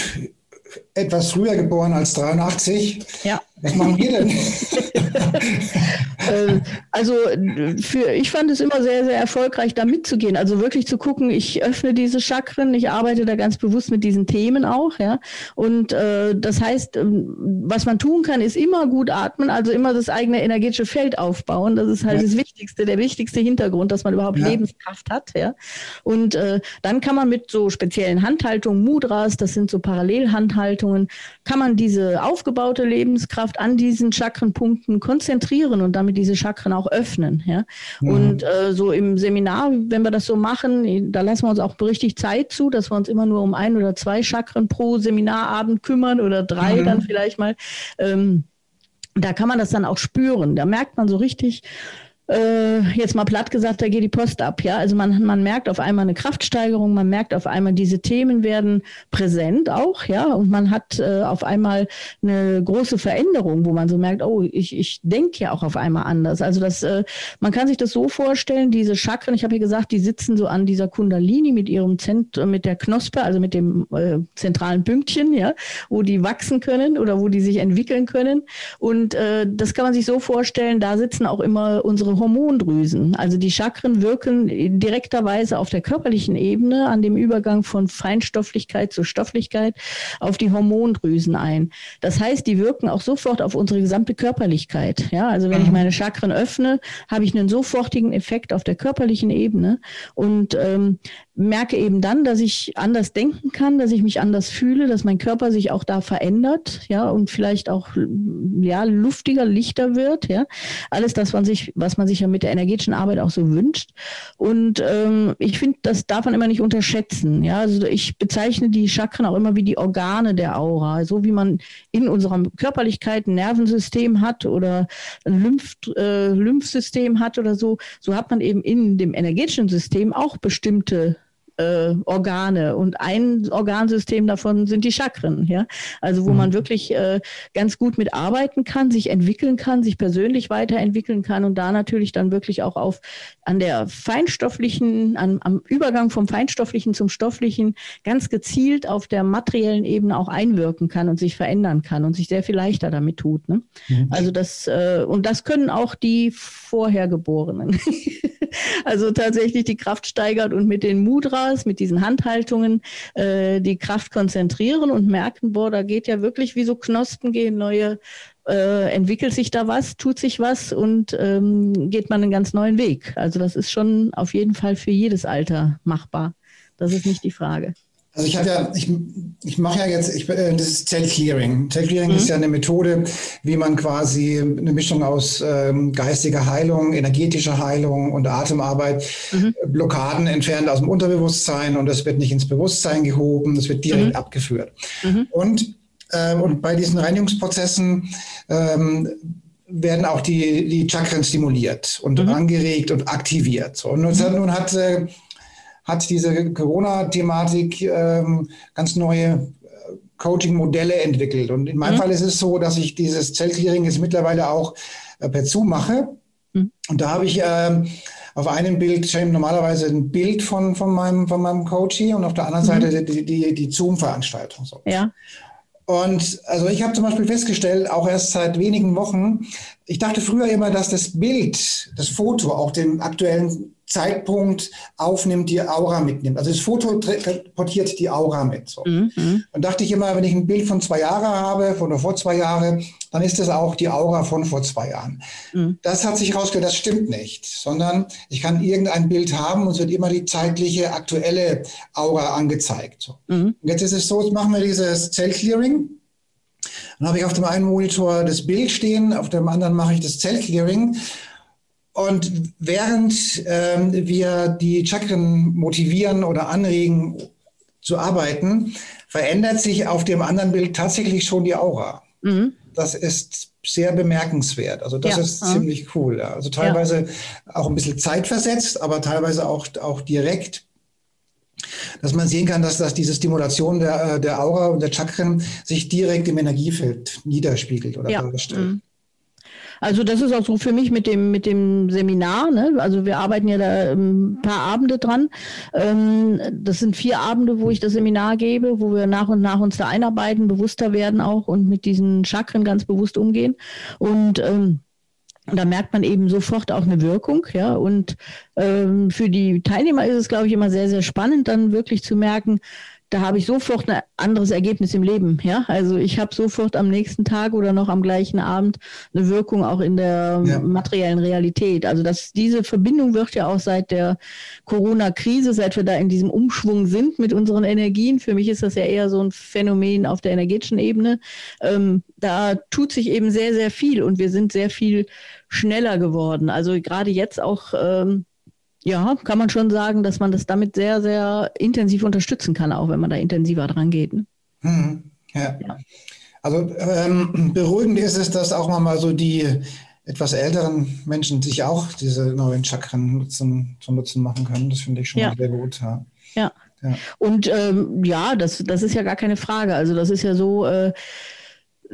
etwas früher geboren als 83. Ja. Was machen wir denn? Äh, also für, ich fand es immer sehr, sehr erfolgreich, da mitzugehen. Also wirklich zu gucken, ich öffne diese Chakren, ich arbeite da ganz bewusst mit diesen Themen auch, ja. Und äh, das heißt, ähm, was man tun kann, ist immer gut atmen, also immer das eigene energetische Feld aufbauen. Das ist halt ja. das Wichtigste, der wichtigste Hintergrund, dass man überhaupt ja. Lebenskraft hat, ja. Und äh, dann kann man mit so speziellen Handhaltungen, Mudras, das sind so Parallelhandhaltungen, kann man diese aufgebaute Lebenskraft an diesen Chakrenpunkten konzentrieren und damit diese Chakren auch öffnen. Ja? Mhm. Und äh, so im Seminar, wenn wir das so machen, da lassen wir uns auch richtig Zeit zu, dass wir uns immer nur um ein oder zwei Chakren pro Seminarabend kümmern oder drei mhm. dann vielleicht mal. Ähm, da kann man das dann auch spüren. Da merkt man so richtig, äh, jetzt mal platt gesagt, da geht die Post ab. Ja, also man, man merkt auf einmal eine Kraftsteigerung, man merkt auf einmal, diese Themen werden präsent auch, ja, und man hat äh, auf einmal eine große Veränderung, wo man so merkt, oh, ich, ich denke ja auch auf einmal anders. Also das, äh, man kann sich das so vorstellen, diese Chakren, ich habe ja gesagt, die sitzen so an dieser Kundalini mit ihrem Zent mit der Knospe, also mit dem äh, zentralen Pünktchen, ja, wo die wachsen können oder wo die sich entwickeln können. Und äh, das kann man sich so vorstellen, da sitzen auch immer unsere Hormondrüsen. Also die Chakren wirken direkterweise auf der körperlichen Ebene an dem Übergang von Feinstofflichkeit zu Stofflichkeit auf die Hormondrüsen ein. Das heißt, die wirken auch sofort auf unsere gesamte Körperlichkeit. Ja, also wenn ich mhm. meine Chakren öffne, habe ich einen sofortigen Effekt auf der körperlichen Ebene und ähm, merke eben dann, dass ich anders denken kann, dass ich mich anders fühle, dass mein Körper sich auch da verändert, ja, und vielleicht auch ja luftiger, lichter wird, ja. Alles das, was, sich, was man sich ja mit der energetischen Arbeit auch so wünscht. Und ähm, ich finde, das darf man immer nicht unterschätzen. Ja, also ich bezeichne die Chakren auch immer wie die Organe der Aura, so wie man in unserer Körperlichkeit ein Nervensystem hat oder ein Lymph, äh, Lymphsystem hat oder so, so hat man eben in dem energetischen System auch bestimmte äh, Organe und ein Organsystem davon sind die Chakren, ja. Also wo mhm. man wirklich äh, ganz gut mitarbeiten kann, sich entwickeln kann, sich persönlich weiterentwickeln kann und da natürlich dann wirklich auch auf an der feinstofflichen, an, am Übergang vom feinstofflichen zum stofflichen ganz gezielt auf der materiellen Ebene auch einwirken kann und sich verändern kann und sich sehr viel leichter damit tut. Ne? Mhm. Also das äh, und das können auch die Vorhergeborenen. also tatsächlich die Kraft steigert und mit den Mudras, mit diesen Handhaltungen äh, die Kraft konzentrieren und merken, boah, da geht ja wirklich wie so Knospen gehen neue äh, entwickelt sich da was, tut sich was und ähm, geht man einen ganz neuen Weg. Also das ist schon auf jeden Fall für jedes Alter machbar. Das ist nicht die Frage. Also ich habe ja, ich, ich mache ja jetzt, ich, äh, das ist Zellclearing. Zellclearing mhm. ist ja eine Methode, wie man quasi eine Mischung aus ähm, geistiger Heilung, energetischer Heilung und Atemarbeit, mhm. Blockaden entfernt aus dem Unterbewusstsein und das wird nicht ins Bewusstsein gehoben, das wird direkt mhm. abgeführt. Mhm. Und, äh, und bei diesen Reinigungsprozessen ähm, werden auch die, die Chakren stimuliert und mhm. angeregt und aktiviert. So, und nun, mhm. nun hat äh, hat diese Corona-Thematik ähm, ganz neue äh, Coaching-Modelle entwickelt. Und in meinem mhm. Fall ist es so, dass ich dieses Zellclearing jetzt mittlerweile auch äh, per Zoom mache. Mhm. Und da habe ich äh, auf einem Bild normalerweise ein Bild von, von, meinem, von meinem Coach hier und auf der anderen mhm. Seite die, die, die Zoom-Veranstaltung. So. Ja. Und also ich habe zum Beispiel festgestellt, auch erst seit wenigen Wochen, ich dachte früher immer, dass das Bild, das Foto auch den aktuellen Zeitpunkt aufnimmt, die Aura mitnimmt. Also das Foto portiert die Aura mit. So. Mhm. Dann dachte ich immer, wenn ich ein Bild von zwei Jahren habe, von vor zwei Jahren, dann ist das auch die Aura von vor zwei Jahren. Mhm. Das hat sich herausgestellt, das stimmt nicht, sondern ich kann irgendein Bild haben und es wird immer die zeitliche, aktuelle Aura angezeigt. So. Mhm. Jetzt ist es so, jetzt machen wir dieses Zellclearing. Dann habe ich auf dem einen Monitor das Bild stehen, auf dem anderen mache ich das Zellclearing. Und während ähm, wir die Chakren motivieren oder anregen zu arbeiten, verändert sich auf dem anderen Bild tatsächlich schon die Aura. Mhm. Das ist sehr bemerkenswert. Also das ja. ist ja. ziemlich cool. Ja. Also teilweise ja. auch ein bisschen zeitversetzt, aber teilweise auch, auch direkt dass man sehen kann, dass, dass diese Stimulation der, der Aura und der Chakren sich direkt im Energiefeld niederspiegelt oder darstellt. Mhm. Also das ist auch so für mich mit dem, mit dem Seminar. Ne? Also wir arbeiten ja da ein paar Abende dran. Ähm, das sind vier Abende, wo ich das Seminar gebe, wo wir nach und nach uns da einarbeiten, bewusster werden auch und mit diesen Chakren ganz bewusst umgehen. Und ähm, da merkt man eben sofort auch eine Wirkung, ja. Und ähm, für die Teilnehmer ist es, glaube ich, immer sehr, sehr spannend, dann wirklich zu merken, da habe ich sofort ein anderes Ergebnis im Leben. Ja, also ich habe sofort am nächsten Tag oder noch am gleichen Abend eine Wirkung auch in der ja. materiellen Realität. Also dass diese Verbindung wird ja auch seit der Corona-Krise, seit wir da in diesem Umschwung sind mit unseren Energien. Für mich ist das ja eher so ein Phänomen auf der energetischen Ebene. Ähm, da tut sich eben sehr, sehr viel und wir sind sehr viel schneller geworden. Also gerade jetzt auch ähm, ja, kann man schon sagen, dass man das damit sehr, sehr intensiv unterstützen kann, auch wenn man da intensiver dran geht. Ne? Mhm. Ja. ja. Also ähm, beruhigend ist es, dass auch mal so die etwas älteren Menschen sich auch diese neuen Chakren nutzen, zu Nutzen machen können. Das finde ich schon ja. sehr gut. Ja. ja. ja. Und ähm, ja, das, das ist ja gar keine Frage. Also das ist ja so, äh,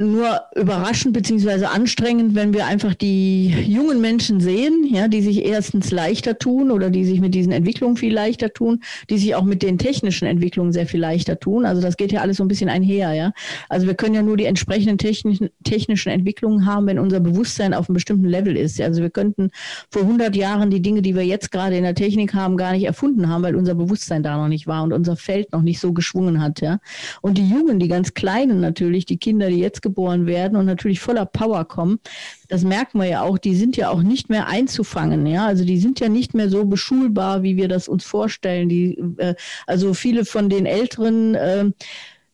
nur überraschend beziehungsweise anstrengend, wenn wir einfach die jungen Menschen sehen, ja, die sich erstens leichter tun oder die sich mit diesen Entwicklungen viel leichter tun, die sich auch mit den technischen Entwicklungen sehr viel leichter tun. Also das geht ja alles so ein bisschen einher, ja. Also wir können ja nur die entsprechenden technischen, technischen Entwicklungen haben, wenn unser Bewusstsein auf einem bestimmten Level ist. Also wir könnten vor 100 Jahren die Dinge, die wir jetzt gerade in der Technik haben, gar nicht erfunden haben, weil unser Bewusstsein da noch nicht war und unser Feld noch nicht so geschwungen hat, ja. Und die Jungen, die ganz Kleinen natürlich, die Kinder, die jetzt geboren werden und natürlich voller Power kommen. Das merken wir ja auch, die sind ja auch nicht mehr einzufangen, ja. Also die sind ja nicht mehr so beschulbar, wie wir das uns vorstellen. Die, äh, also viele von den Älteren, äh,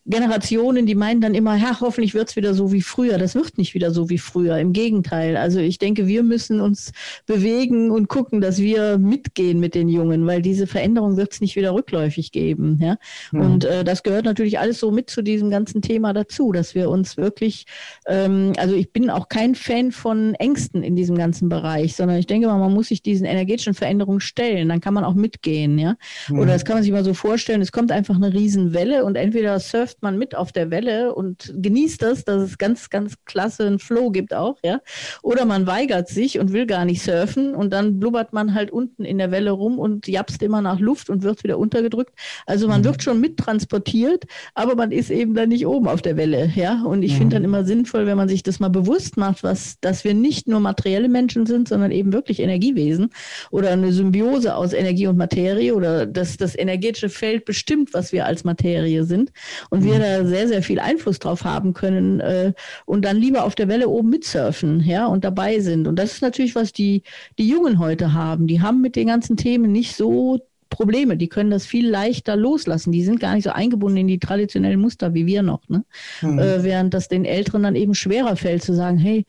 Generationen, die meinen dann immer, ja, hoffentlich wird es wieder so wie früher. Das wird nicht wieder so wie früher. Im Gegenteil. Also ich denke, wir müssen uns bewegen und gucken, dass wir mitgehen mit den Jungen, weil diese Veränderung wird es nicht wieder rückläufig geben. Ja? Mhm. Und äh, das gehört natürlich alles so mit zu diesem ganzen Thema dazu, dass wir uns wirklich, ähm, also ich bin auch kein Fan von Ängsten in diesem ganzen Bereich, sondern ich denke mal, man muss sich diesen energetischen Veränderungen stellen. Dann kann man auch mitgehen. Ja? Mhm. Oder das kann man sich mal so vorstellen, es kommt einfach eine Riesenwelle und entweder surft surft man mit auf der Welle und genießt das, dass es ganz, ganz klasse einen Flow gibt auch, ja. Oder man weigert sich und will gar nicht surfen und dann blubbert man halt unten in der Welle rum und japst immer nach Luft und wird wieder untergedrückt. Also man mhm. wird schon mittransportiert, aber man ist eben dann nicht oben auf der Welle, ja. Und ich mhm. finde dann immer sinnvoll, wenn man sich das mal bewusst macht, was, dass wir nicht nur materielle Menschen sind, sondern eben wirklich Energiewesen oder eine Symbiose aus Energie und Materie oder dass das energetische Feld bestimmt, was wir als Materie sind. Und wir da sehr, sehr viel Einfluss drauf haben können äh, und dann lieber auf der Welle oben mitsurfen, ja, und dabei sind. Und das ist natürlich, was die, die Jungen heute haben. Die haben mit den ganzen Themen nicht so Probleme. Die können das viel leichter loslassen. Die sind gar nicht so eingebunden in die traditionellen Muster wie wir noch. Ne? Mhm. Äh, während das den Älteren dann eben schwerer fällt zu sagen, hey,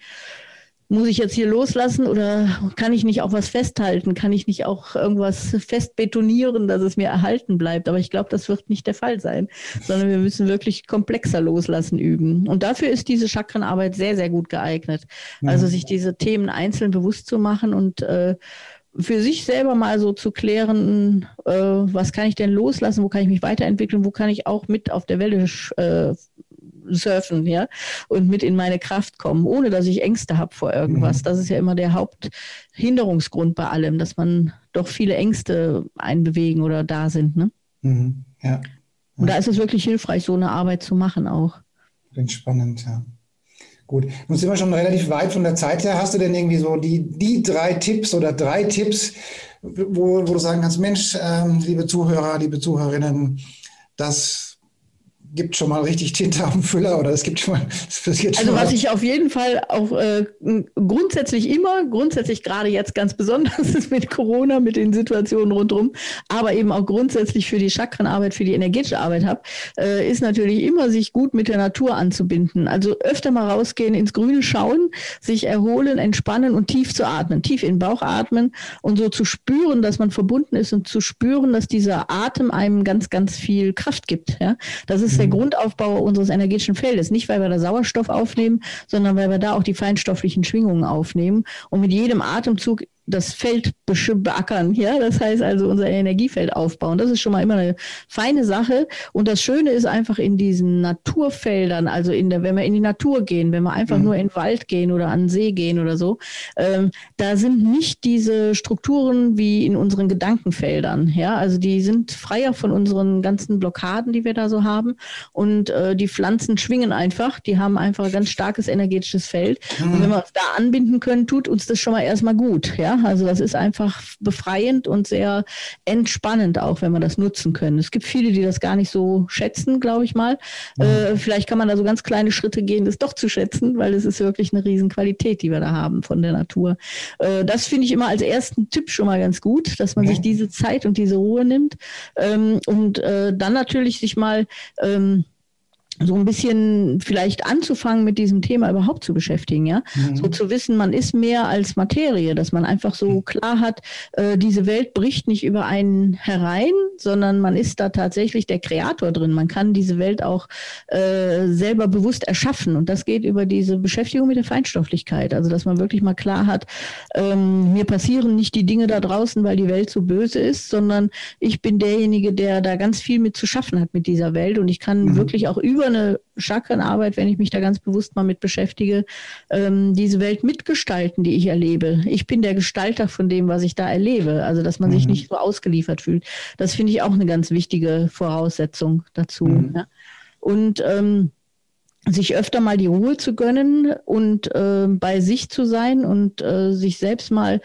muss ich jetzt hier loslassen oder kann ich nicht auch was festhalten? Kann ich nicht auch irgendwas fest betonieren, dass es mir erhalten bleibt? Aber ich glaube, das wird nicht der Fall sein, sondern wir müssen wirklich komplexer loslassen üben. Und dafür ist diese Chakrenarbeit sehr, sehr gut geeignet. Also sich diese Themen einzeln bewusst zu machen und äh, für sich selber mal so zu klären, äh, was kann ich denn loslassen, wo kann ich mich weiterentwickeln, wo kann ich auch mit auf der Welle äh, surfen, ja, und mit in meine Kraft kommen, ohne dass ich Ängste habe vor irgendwas. Mhm. Das ist ja immer der Haupthinderungsgrund bei allem, dass man doch viele Ängste einbewegen oder da sind, ne? Mhm. Ja. ja. Und da ist es wirklich hilfreich, so eine Arbeit zu machen auch. Klingt spannend, ja. Gut, nun sind wir schon relativ weit von der Zeit her. Hast du denn irgendwie so die, die drei Tipps oder drei Tipps, wo, wo du sagen kannst, Mensch, ähm, liebe Zuhörer, liebe Zuhörerinnen, das gibt schon mal richtig Tinte auf dem Füller oder es gibt schon mal. passiert also was ich auf jeden Fall auch äh, grundsätzlich immer, grundsätzlich gerade jetzt ganz besonders ist mit Corona, mit den Situationen rundherum, aber eben auch grundsätzlich für die Chakrenarbeit, für die energetische Arbeit habe, äh, ist natürlich immer sich gut mit der Natur anzubinden. Also öfter mal rausgehen, ins Grüne schauen, sich erholen, entspannen und tief zu atmen, tief in den Bauch atmen und so zu spüren, dass man verbunden ist und zu spüren, dass dieser Atem einem ganz, ganz viel Kraft gibt. Ja? Das ist der mhm. Grundaufbau unseres energetischen Feldes. Nicht, weil wir da Sauerstoff aufnehmen, sondern weil wir da auch die feinstofflichen Schwingungen aufnehmen. Und mit jedem Atemzug das Feld beackern. Ja, das heißt also unser Energiefeld aufbauen. Das ist schon mal immer eine feine Sache. Und das Schöne ist einfach in diesen Naturfeldern, also in der, wenn wir in die Natur gehen, wenn wir einfach mhm. nur in den Wald gehen oder an den See gehen oder so, ähm, da sind nicht diese Strukturen wie in unseren Gedankenfeldern. Ja, also die sind freier von unseren ganzen Blockaden, die wir da so haben. Und äh, die Pflanzen schwingen einfach. Die haben einfach ein ganz starkes energetisches Feld. Mhm. Und wenn wir uns da anbinden können, tut uns das schon mal erstmal gut. Ja, also das ist einfach befreiend und sehr entspannend auch, wenn wir das nutzen können. Es gibt viele, die das gar nicht so schätzen, glaube ich mal. Mhm. Äh, vielleicht kann man da so ganz kleine Schritte gehen, das doch zu schätzen, weil es ist wirklich eine Riesenqualität, die wir da haben von der Natur. Äh, das finde ich immer als ersten Tipp schon mal ganz gut, dass man mhm. sich diese Zeit und diese Ruhe nimmt ähm, und äh, dann natürlich sich mal ähm, so ein bisschen vielleicht anzufangen, mit diesem Thema überhaupt zu beschäftigen, ja. Mhm. So zu wissen, man ist mehr als Materie, dass man einfach so mhm. klar hat, äh, diese Welt bricht nicht über einen herein, sondern man ist da tatsächlich der Kreator drin. Man kann diese Welt auch äh, selber bewusst erschaffen. Und das geht über diese Beschäftigung mit der Feinstofflichkeit. Also, dass man wirklich mal klar hat, ähm, mir passieren nicht die Dinge da draußen, weil die Welt so böse ist, sondern ich bin derjenige, der da ganz viel mit zu schaffen hat mit dieser Welt. Und ich kann mhm. wirklich auch über eine Chakrenarbeit, wenn ich mich da ganz bewusst mal mit beschäftige, ähm, diese Welt mitgestalten, die ich erlebe. Ich bin der Gestalter von dem, was ich da erlebe. Also, dass man mhm. sich nicht so ausgeliefert fühlt. Das finde ich auch eine ganz wichtige Voraussetzung dazu. Mhm. Ja. Und ähm, sich öfter mal die Ruhe zu gönnen und äh, bei sich zu sein und äh, sich selbst mal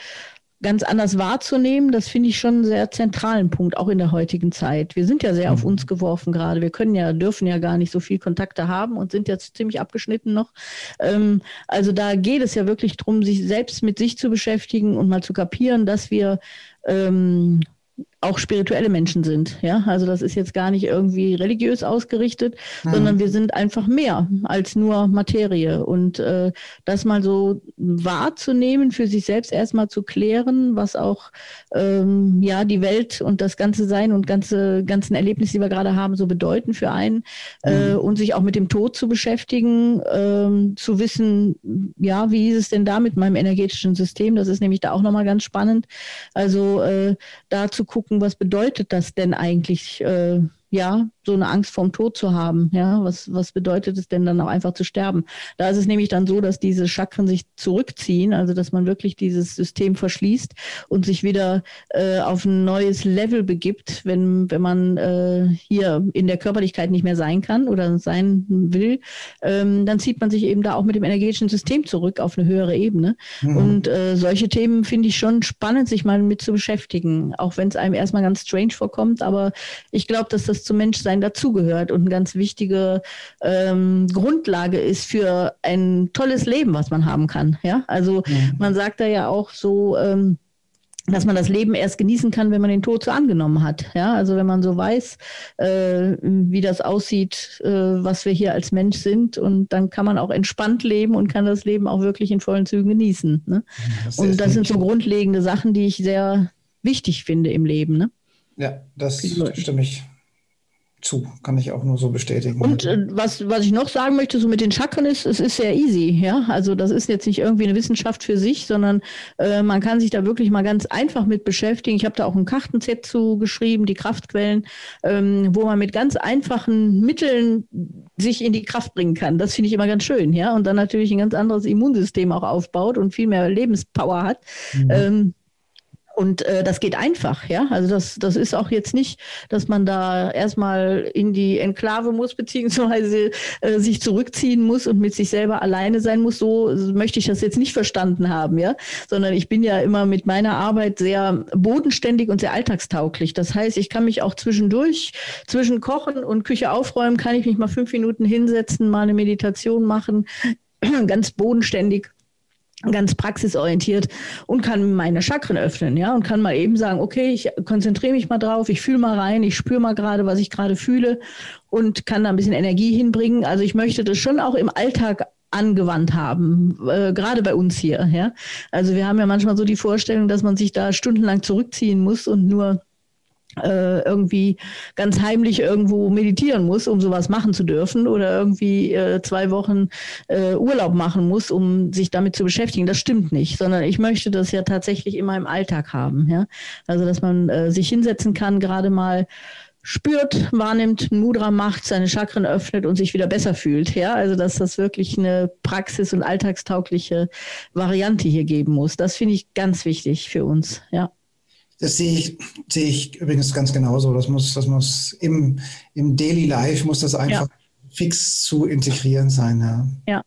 ganz anders wahrzunehmen, das finde ich schon einen sehr zentralen Punkt, auch in der heutigen Zeit. Wir sind ja sehr mhm. auf uns geworfen gerade. Wir können ja, dürfen ja gar nicht so viel Kontakte haben und sind jetzt ziemlich abgeschnitten noch. Ähm, also da geht es ja wirklich darum, sich selbst mit sich zu beschäftigen und mal zu kapieren, dass wir ähm, auch spirituelle Menschen sind. Ja, also das ist jetzt gar nicht irgendwie religiös ausgerichtet, mhm. sondern wir sind einfach mehr als nur Materie. Und äh, das mal so wahrzunehmen, für sich selbst erstmal zu klären, was auch ähm, ja die Welt und das ganze Sein und ganze ganzen Erlebnisse, die wir gerade haben, so bedeuten für einen äh, mhm. äh, und sich auch mit dem Tod zu beschäftigen, ähm, zu wissen, ja, wie ist es denn da mit meinem energetischen System? Das ist nämlich da auch nochmal ganz spannend. Also äh, da zu gucken, was bedeutet das denn eigentlich? Äh, ja, so eine Angst vorm Tod zu haben. Ja, was, was bedeutet es denn dann auch einfach zu sterben? Da ist es nämlich dann so, dass diese Chakren sich zurückziehen, also dass man wirklich dieses System verschließt und sich wieder äh, auf ein neues Level begibt, wenn, wenn man äh, hier in der Körperlichkeit nicht mehr sein kann oder sein will, ähm, dann zieht man sich eben da auch mit dem energetischen System zurück auf eine höhere Ebene. Mhm. Und äh, solche Themen finde ich schon spannend, sich mal mit zu beschäftigen, auch wenn es einem erstmal ganz strange vorkommt. Aber ich glaube, dass das zum Menschsein dazugehört und eine ganz wichtige ähm, Grundlage ist für ein tolles Leben, was man haben kann. Ja, also mhm. man sagt da ja auch so, ähm, dass man das Leben erst genießen kann, wenn man den Tod so angenommen hat. Ja, also wenn man so weiß, äh, wie das aussieht, äh, was wir hier als Mensch sind, und dann kann man auch entspannt leben und kann das Leben auch wirklich in vollen Zügen genießen. Ne? Das und das sind so grundlegende Sachen, die ich sehr wichtig finde im Leben. Ne? Ja, das stimme ich zu, kann ich auch nur so bestätigen. Und äh, was, was ich noch sagen möchte, so mit den Chakren ist, es ist sehr easy, ja. Also das ist jetzt nicht irgendwie eine Wissenschaft für sich, sondern äh, man kann sich da wirklich mal ganz einfach mit beschäftigen. Ich habe da auch ein Kartenset zu geschrieben, die Kraftquellen, ähm, wo man mit ganz einfachen Mitteln sich in die Kraft bringen kann. Das finde ich immer ganz schön, ja. Und dann natürlich ein ganz anderes Immunsystem auch aufbaut und viel mehr Lebenspower hat. Mhm. Ähm, und äh, das geht einfach, ja. Also das, das ist auch jetzt nicht, dass man da erstmal in die Enklave muss, beziehungsweise äh, sich zurückziehen muss und mit sich selber alleine sein muss. So möchte ich das jetzt nicht verstanden haben, ja. Sondern ich bin ja immer mit meiner Arbeit sehr bodenständig und sehr alltagstauglich. Das heißt, ich kann mich auch zwischendurch, zwischen Kochen und Küche aufräumen, kann ich mich mal fünf Minuten hinsetzen, mal eine Meditation machen, ganz bodenständig ganz praxisorientiert und kann meine Chakren öffnen, ja, und kann mal eben sagen, okay, ich konzentriere mich mal drauf, ich fühle mal rein, ich spüre mal gerade, was ich gerade fühle und kann da ein bisschen Energie hinbringen. Also ich möchte das schon auch im Alltag angewandt haben, äh, gerade bei uns hier, ja. Also wir haben ja manchmal so die Vorstellung, dass man sich da stundenlang zurückziehen muss und nur irgendwie ganz heimlich irgendwo meditieren muss, um sowas machen zu dürfen oder irgendwie äh, zwei Wochen äh, Urlaub machen muss, um sich damit zu beschäftigen. Das stimmt nicht, sondern ich möchte das ja tatsächlich immer im Alltag haben. Ja? Also, dass man äh, sich hinsetzen kann, gerade mal spürt, wahrnimmt, Mudra macht, seine Chakren öffnet und sich wieder besser fühlt. Ja, also dass das wirklich eine praxis- und alltagstaugliche Variante hier geben muss. Das finde ich ganz wichtig für uns. Ja. Das sehe ich, sehe ich übrigens ganz genauso. Das muss, das muss im, im Daily Life muss das einfach ja. fix zu integrieren sein. Ja. ja.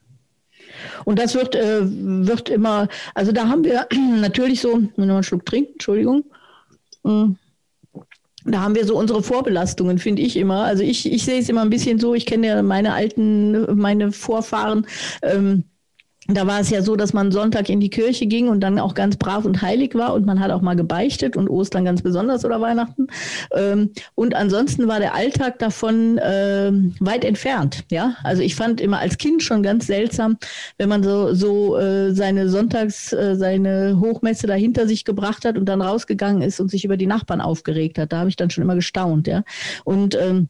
Und das wird, äh, wird immer, also da haben wir natürlich so, wenn wir einen Schluck trinken, Entschuldigung. Mm. Da haben wir so unsere Vorbelastungen, finde ich immer. Also ich, ich sehe es immer ein bisschen so, ich kenne ja meine alten, meine Vorfahren. Ähm, da war es ja so, dass man Sonntag in die Kirche ging und dann auch ganz brav und heilig war und man hat auch mal gebeichtet und Ostern ganz besonders oder Weihnachten. Ähm, und ansonsten war der Alltag davon äh, weit entfernt. Ja, also ich fand immer als Kind schon ganz seltsam, wenn man so, so äh, seine Sonntags, äh, seine Hochmesse dahinter sich gebracht hat und dann rausgegangen ist und sich über die Nachbarn aufgeregt hat. Da habe ich dann schon immer gestaunt. Ja, und ähm,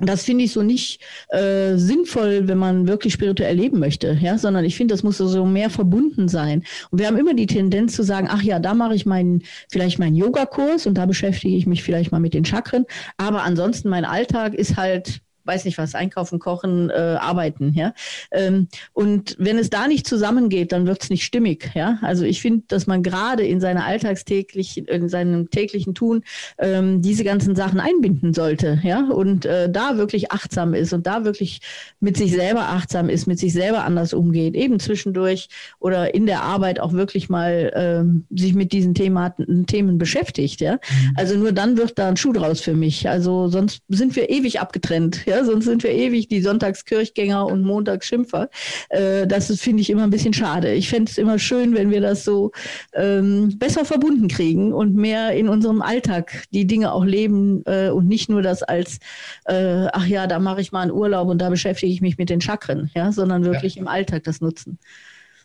das finde ich so nicht äh, sinnvoll, wenn man wirklich spirituell leben möchte, ja, sondern ich finde, das muss so mehr verbunden sein. Und wir haben immer die Tendenz zu sagen, ach ja, da mache ich meinen, vielleicht meinen Yogakurs und da beschäftige ich mich vielleicht mal mit den Chakren. Aber ansonsten mein Alltag ist halt weiß nicht was, einkaufen, kochen, äh, arbeiten, ja. Ähm, und wenn es da nicht zusammengeht, dann wird es nicht stimmig, ja. Also ich finde, dass man gerade in seiner alltagstäglichen, in seinem täglichen Tun ähm, diese ganzen Sachen einbinden sollte, ja. Und äh, da wirklich achtsam ist und da wirklich mit sich selber achtsam ist, mit sich selber anders umgeht, eben zwischendurch oder in der Arbeit auch wirklich mal ähm, sich mit diesen Thematen, Themen beschäftigt, ja. Mhm. Also nur dann wird da ein Schuh draus für mich. Also sonst sind wir ewig abgetrennt, ja, sonst sind wir ewig die Sonntagskirchgänger und Montagsschimpfer. Äh, das finde ich immer ein bisschen schade. Ich fände es immer schön, wenn wir das so ähm, besser verbunden kriegen und mehr in unserem Alltag die Dinge auch leben äh, und nicht nur das als, äh, ach ja, da mache ich mal einen Urlaub und da beschäftige ich mich mit den Chakren, ja, sondern wirklich ja. im Alltag das nutzen.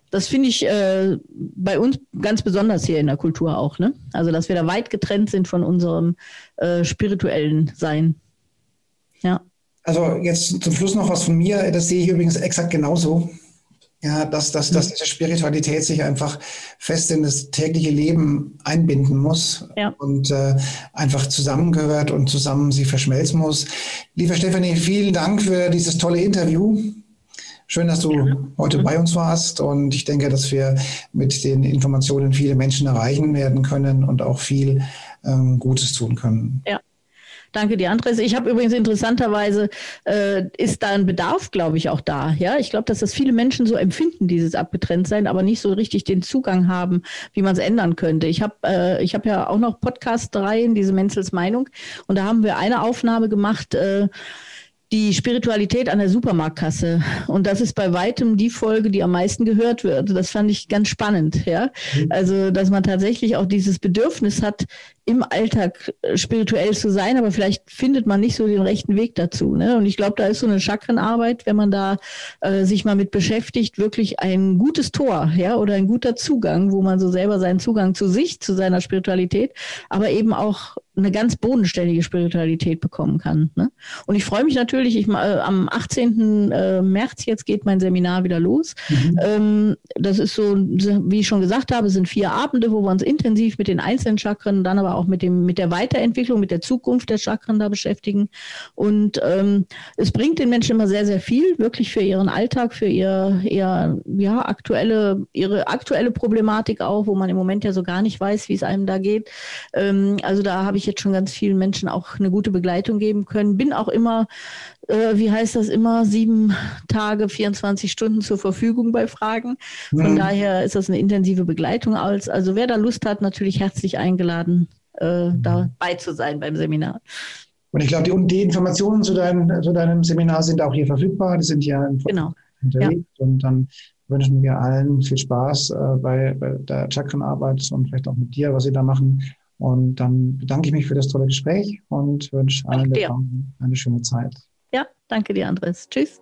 Das finde ich äh, bei uns ganz besonders hier in der Kultur auch. Ne? Also, dass wir da weit getrennt sind von unserem äh, spirituellen Sein. Ja. Also, jetzt zum Schluss noch was von mir. Das sehe ich übrigens exakt genauso. Ja, dass, dass, dass mhm. diese Spiritualität sich einfach fest in das tägliche Leben einbinden muss ja. und äh, einfach zusammengehört und zusammen sie verschmelzen muss. Lieber Stefanie, vielen Dank für dieses tolle Interview. Schön, dass du ja. heute bei uns warst und ich denke, dass wir mit den Informationen viele Menschen erreichen werden können und auch viel ähm, Gutes tun können. Ja. Danke dir, Andres. Ich habe übrigens interessanterweise, äh, ist da ein Bedarf, glaube ich, auch da. Ja, ich glaube, dass das viele Menschen so empfinden, dieses Abgetrenntsein, aber nicht so richtig den Zugang haben, wie man es ändern könnte. Ich habe äh, ich hab ja auch noch Podcast-Reihen, diese Menzels Meinung, und da haben wir eine Aufnahme gemacht, äh, die Spiritualität an der Supermarktkasse. Und das ist bei weitem die Folge, die am meisten gehört wird. Das fand ich ganz spannend, ja. Mhm. Also, dass man tatsächlich auch dieses Bedürfnis hat, im Alltag äh, spirituell zu sein, aber vielleicht findet man nicht so den rechten Weg dazu. Ne? Und ich glaube, da ist so eine Chakrenarbeit, wenn man da äh, sich mal mit beschäftigt, wirklich ein gutes Tor, ja, oder ein guter Zugang, wo man so selber seinen Zugang zu sich, zu seiner Spiritualität, aber eben auch eine ganz bodenständige Spiritualität bekommen kann. Ne? Und ich freue mich natürlich, ich, äh, am 18. Äh, März jetzt geht mein Seminar wieder los. Mhm. Ähm, das ist so, wie ich schon gesagt habe, sind vier Abende, wo wir uns intensiv mit den einzelnen Chakren, dann aber auch mit dem mit der Weiterentwicklung, mit der Zukunft der Chakren da beschäftigen. Und ähm, es bringt den Menschen immer sehr, sehr viel, wirklich für ihren Alltag, für ihr, ihr ja aktuelle ihre aktuelle Problematik auch, wo man im Moment ja so gar nicht weiß, wie es einem da geht. Ähm, also da habe ich jetzt schon ganz vielen Menschen auch eine gute Begleitung geben können. Bin auch immer äh, wie heißt das immer, sieben Tage, 24 Stunden zur Verfügung bei Fragen. Von mhm. daher ist das eine intensive Begleitung. Als, also wer da Lust hat, natürlich herzlich eingeladen, äh, dabei zu sein beim Seminar. Und ich glaube, die, die Informationen zu, dein, zu, deinem Seminar sind auch hier verfügbar. Die sind hier genau. hinterlegt. Ja. Und dann wünschen wir allen viel Spaß äh, bei, bei, der Chakrenarbeit und vielleicht auch mit dir, was sie da machen. Und dann bedanke ich mich für das tolle Gespräch und wünsche allen eine schöne Zeit. Ja, danke dir, Andres. Tschüss.